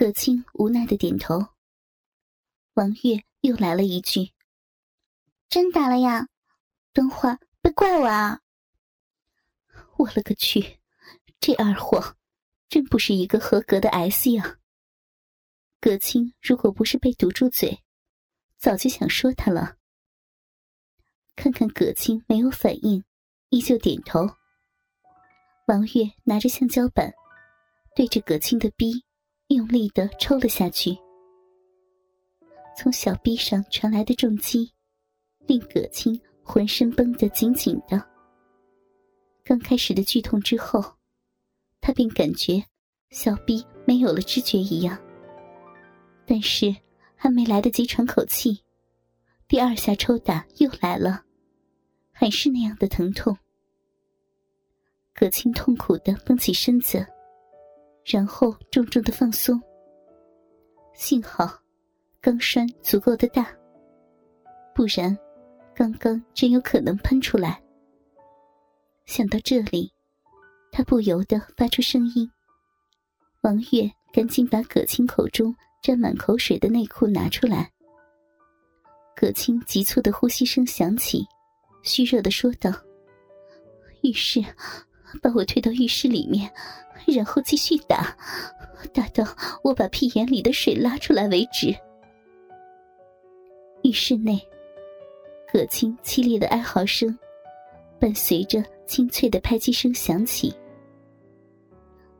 葛青无奈的点头。王月又来了一句：“真打了呀？等会儿别怪我啊！”我了个去，这二货真不是一个合格的 S 呀！葛青如果不是被堵住嘴，早就想说他了。看看葛青没有反应，依旧点头。王月拿着橡胶板，对着葛青的逼用力的抽了下去。从小臂上传来的重击，令葛青浑身绷得紧紧的。刚开始的剧痛之后，他便感觉小臂没有了知觉一样。但是还没来得及喘口气，第二下抽打又来了，还是那样的疼痛。葛青痛苦的绷起身子，然后重重的放松。幸好钢栓足够的大，不然刚刚真有可能喷出来。想到这里，他不由得发出声音。王月赶紧把葛青口中。沾满口水的内裤拿出来，葛青急促的呼吸声响起，虚弱的说道：“浴室，把我推到浴室里面，然后继续打，打到我把屁眼里的水拉出来为止。”浴室内，葛青凄厉的哀嚎声，伴随着清脆的拍击声响起。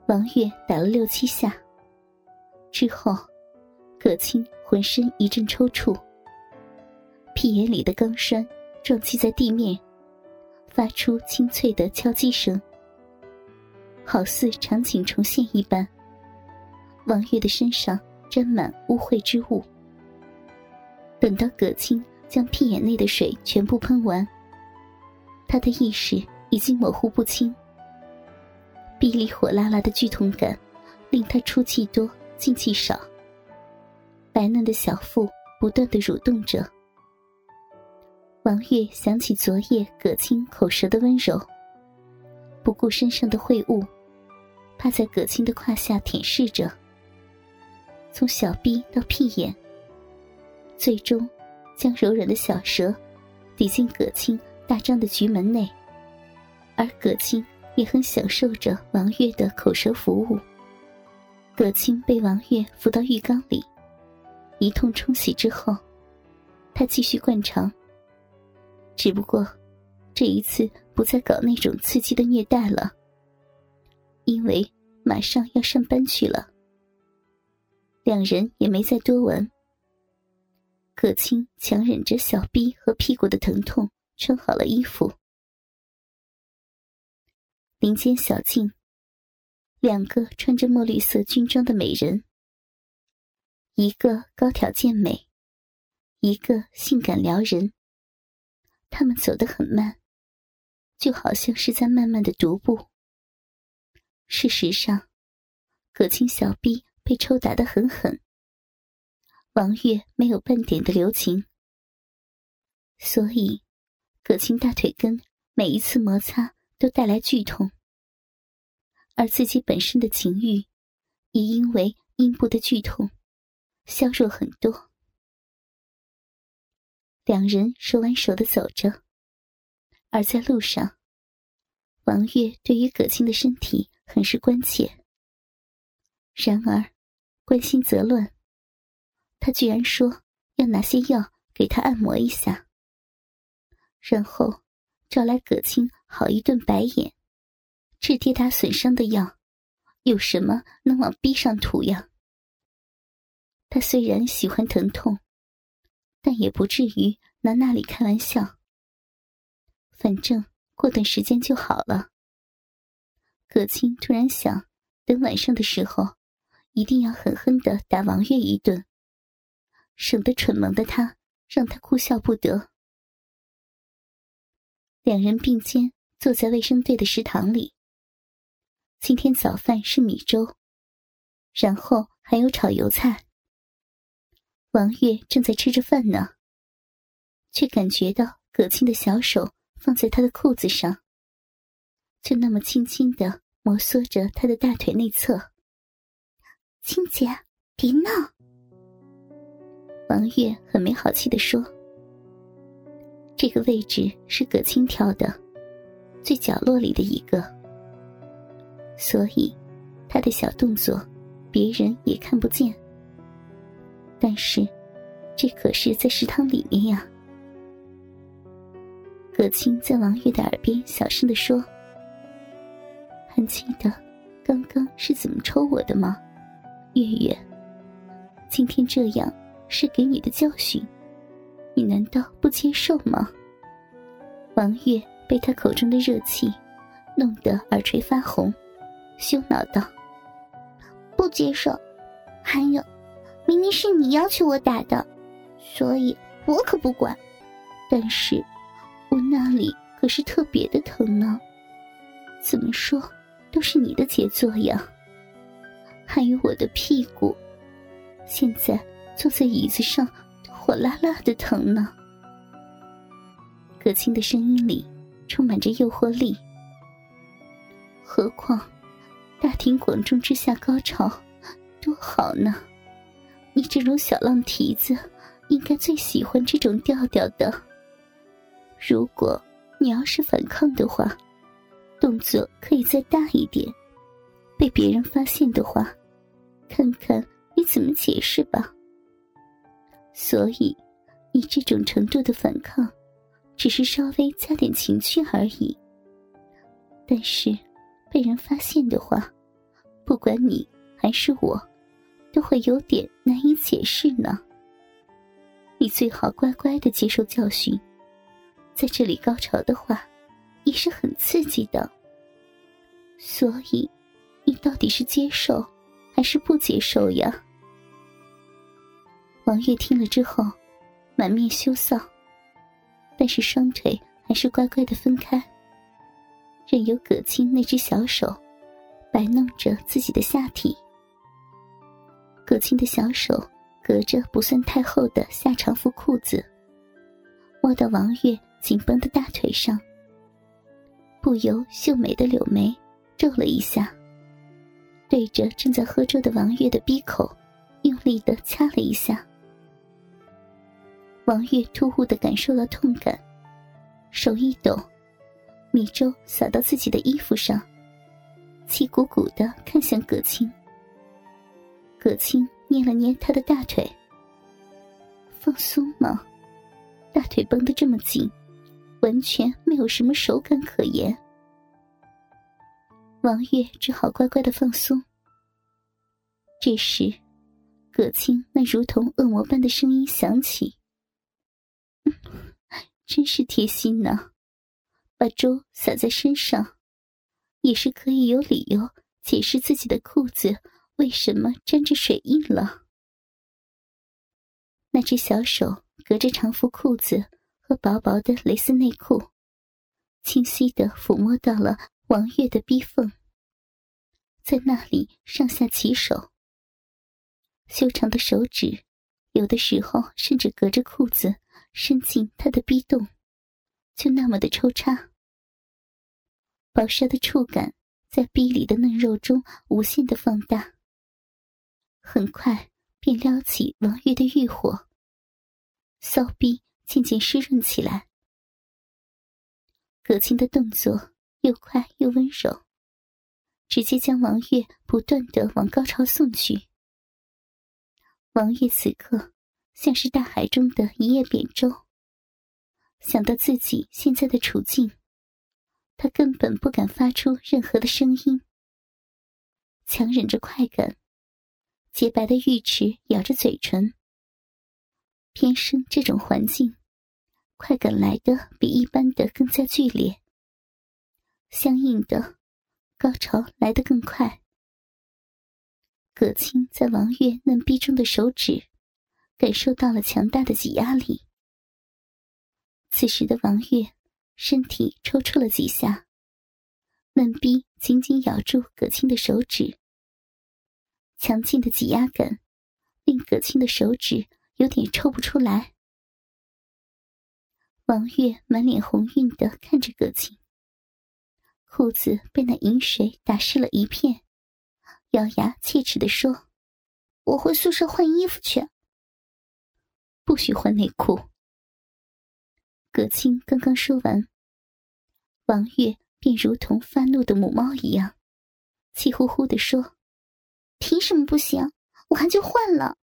王月打了六七下，之后。葛青浑身一阵抽搐，屁眼里的钢栓撞击在地面，发出清脆的敲击声，好似场景重现一般。王月的身上沾满污秽之物。等到葛青将屁眼内的水全部喷完，他的意识已经模糊不清，臂里火辣辣的剧痛感令他出气多进气少。白嫩的小腹不断的蠕动着。王月想起昨夜葛青口舌的温柔，不顾身上的秽物，趴在葛青的胯下舔舐着，从小臂到屁眼，最终将柔软的小舌抵进葛青大张的菊门内，而葛青也很享受着王月的口舌服务。葛青被王月扶到浴缸里。一通冲洗之后，他继续灌肠。只不过，这一次不再搞那种刺激的虐待了，因为马上要上班去了。两人也没再多闻。葛青强忍着小臂和屁股的疼痛，穿好了衣服。林间小径，两个穿着墨绿色军装的美人。一个高挑健美，一个性感撩人。他们走得很慢，就好像是在慢慢的踱步。事实上，葛青小臂被抽打的很狠，王月没有半点的留情，所以葛青大腿根每一次摩擦都带来剧痛，而自己本身的情欲也因为阴部的剧痛。削弱很多。两人手挽手的走着，而在路上，王月对于葛青的身体很是关切。然而，关心则乱，他居然说要拿些药给他按摩一下，然后招来葛青好一顿白眼。治跌打损伤的药，有什么能往逼上涂呀？他虽然喜欢疼痛，但也不至于拿那里开玩笑。反正过段时间就好了。葛青突然想，等晚上的时候，一定要狠狠的打王月一顿，省得蠢萌的他让他哭笑不得。两人并肩坐在卫生队的食堂里。今天早饭是米粥，然后还有炒油菜。王月正在吃着饭呢，却感觉到葛青的小手放在他的裤子上，就那么轻轻的摩挲着他的大腿内侧。青姐，别闹！王月很没好气的说：“这个位置是葛青挑的，最角落里的一个，所以他的小动作别人也看不见。但是，这可是在食堂里面呀。”葛青在王月的耳边小声的说：“还记得刚刚是怎么抽我的吗，月月？今天这样是给你的教训，你难道不接受吗？”王月被他口中的热气弄得耳垂发红，羞恼道：“不接受！还有，明明是你要求我打的，所以我可不管。但是……”我那里可是特别的疼呢，怎么说都是你的杰作呀。还有我的屁股，现在坐在椅子上火辣辣的疼呢。葛青的声音里充满着诱惑力。何况大庭广众之下高潮，多好呢！你这种小浪蹄子，应该最喜欢这种调调的。如果你要是反抗的话，动作可以再大一点。被别人发现的话，看看你怎么解释吧。所以，你这种程度的反抗，只是稍微加点情趣而已。但是，被人发现的话，不管你还是我，都会有点难以解释呢。你最好乖乖的接受教训。在这里高潮的话，也是很刺激的。所以，你到底是接受还是不接受呀？王月听了之后，满面羞臊，但是双腿还是乖乖的分开，任由葛青那只小手摆弄着自己的下体。葛青的小手隔着不算太厚的下长服裤子，摸到王月。紧绷的大腿上，不由秀美的柳眉皱了一下，对着正在喝粥的王月的鼻口用力的掐了一下。王月突兀的感受到痛感，手一抖，米粥洒到自己的衣服上，气鼓鼓的看向葛青。葛青捏了捏他的大腿，放松吗？大腿绷得这么紧。完全没有什么手感可言，王月只好乖乖的放松。这时，葛青那如同恶魔般的声音响起：“真是贴心呢，把粥洒在身上，也是可以有理由解释自己的裤子为什么沾着水印了。”那只小手隔着长服裤子。和薄薄的蕾丝内裤，清晰的抚摸到了王月的逼缝，在那里上下其手。修长的手指，有的时候甚至隔着裤子伸进他的逼洞，就那么的抽插。薄纱的触感在逼里的嫩肉中无限的放大，很快便撩起王月的欲火，骚逼。渐渐湿润起来，葛青的动作又快又温柔，直接将王月不断的往高潮送去。王月此刻像是大海中的一叶扁舟，想到自己现在的处境，他根本不敢发出任何的声音，强忍着快感，洁白的玉齿咬着嘴唇，天生这种环境。快感来的比一般的更加剧烈，相应的，高潮来得更快。葛青在王月嫩逼中的手指，感受到了强大的挤压力。此时的王月身体抽搐了几下，嫩逼紧紧咬住葛青的手指。强劲的挤压感，令葛青的手指有点抽不出来。王月满脸红晕的看着葛青，裤子被那饮水打湿了一片，咬牙切齿地说：“我回宿舍换衣服去。不许换内裤。葛青刚刚说完，王月便如同发怒的母猫一样，气呼呼地说：“凭什么不行？我还就换了。”